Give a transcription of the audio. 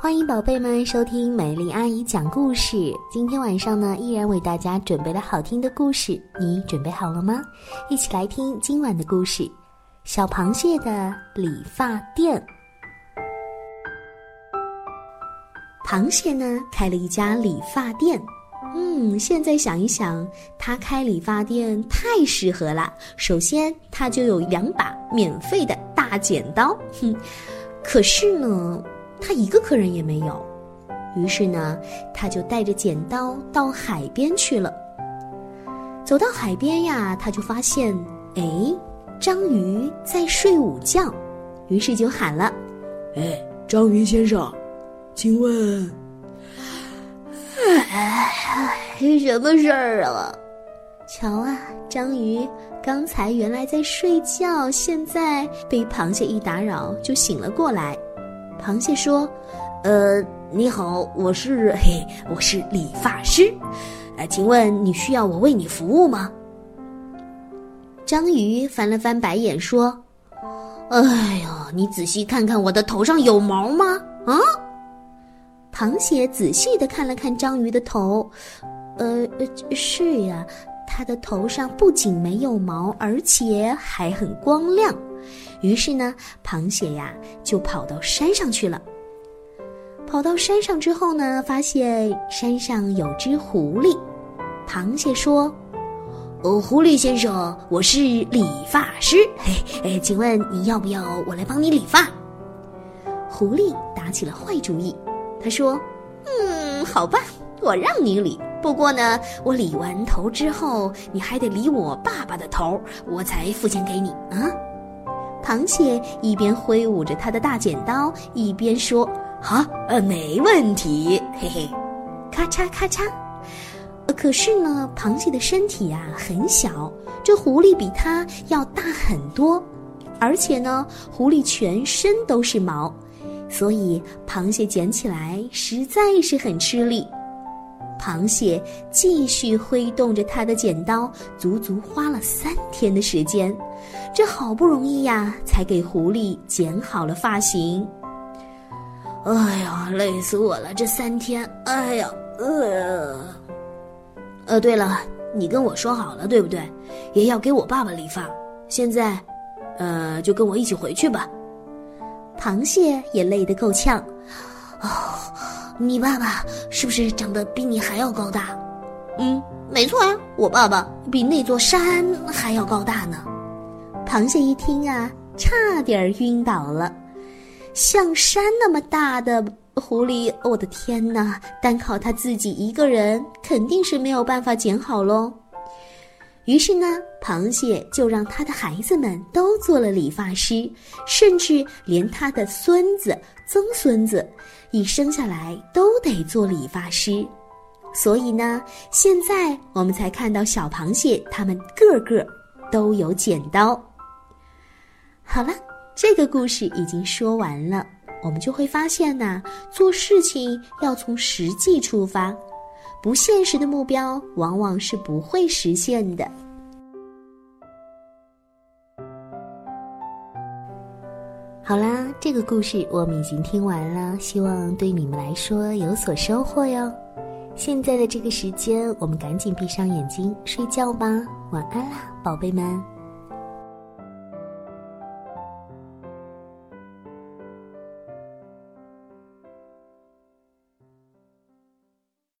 欢迎宝贝们收听美丽阿姨讲故事。今天晚上呢，依然为大家准备了好听的故事，你准备好了吗？一起来听今晚的故事《小螃蟹的理发店》。螃蟹呢，开了一家理发店。嗯，现在想一想，他开理发店太适合了。首先，他就有两把免费的大剪刀。哼，可是呢。他一个客人也没有，于是呢，他就带着剪刀到海边去了。走到海边呀，他就发现，哎，章鱼在睡午觉，于是就喊了：“哎，章鱼先生，请问，哎，什么事儿啊？瞧啊，章鱼刚才原来在睡觉，现在被螃蟹一打扰就醒了过来。”螃蟹说：“呃，你好，我是嘿，我是理发师，呃，请问你需要我为你服务吗？”章鱼翻了翻白眼说：“哎呀，你仔细看看我的头上有毛吗？啊？”螃蟹仔细的看了看章鱼的头，呃，是呀，它的头上不仅没有毛，而且还很光亮。于是呢，螃蟹呀就跑到山上去了。跑到山上之后呢，发现山上有只狐狸。螃蟹说：“哦，狐狸先生，我是理发师，嘿，哎，请问你要不要我来帮你理发？”狐狸打起了坏主意，他说：“嗯，好吧，我让你理。不过呢，我理完头之后，你还得理我爸爸的头，我才付钱给你啊。”螃蟹一边挥舞着它的大剪刀，一边说：“好，呃，没问题，嘿嘿。”咔嚓咔嚓。可是呢，螃蟹的身体呀很小，这狐狸比它要大很多，而且呢，狐狸全身都是毛，所以螃蟹捡起来实在是很吃力。螃蟹继续挥动着它的剪刀，足足花了三天的时间。这好不容易呀，才给狐狸剪好了发型。哎呀，累死我了！这三天，哎呀，呃，呃，对了，你跟我说好了，对不对？也要给我爸爸理发。现在，呃，就跟我一起回去吧。螃蟹也累得够呛。哦，你爸爸是不是长得比你还要高大？嗯，没错啊，我爸爸比那座山还要高大呢。螃蟹一听啊，差点晕倒了。像山那么大的狐狸，我的天哪！单靠他自己一个人，肯定是没有办法捡好喽。于是呢，螃蟹就让他的孩子们都做了理发师，甚至连他的孙子、曾孙子，一生下来都得做理发师。所以呢，现在我们才看到小螃蟹，他们个个都有剪刀。好了，这个故事已经说完了，我们就会发现呐，做事情要从实际出发，不现实的目标往往是不会实现的。好啦，这个故事我们已经听完了，希望对你们来说有所收获哟。现在的这个时间，我们赶紧闭上眼睛睡觉吧，晚安啦，宝贝们。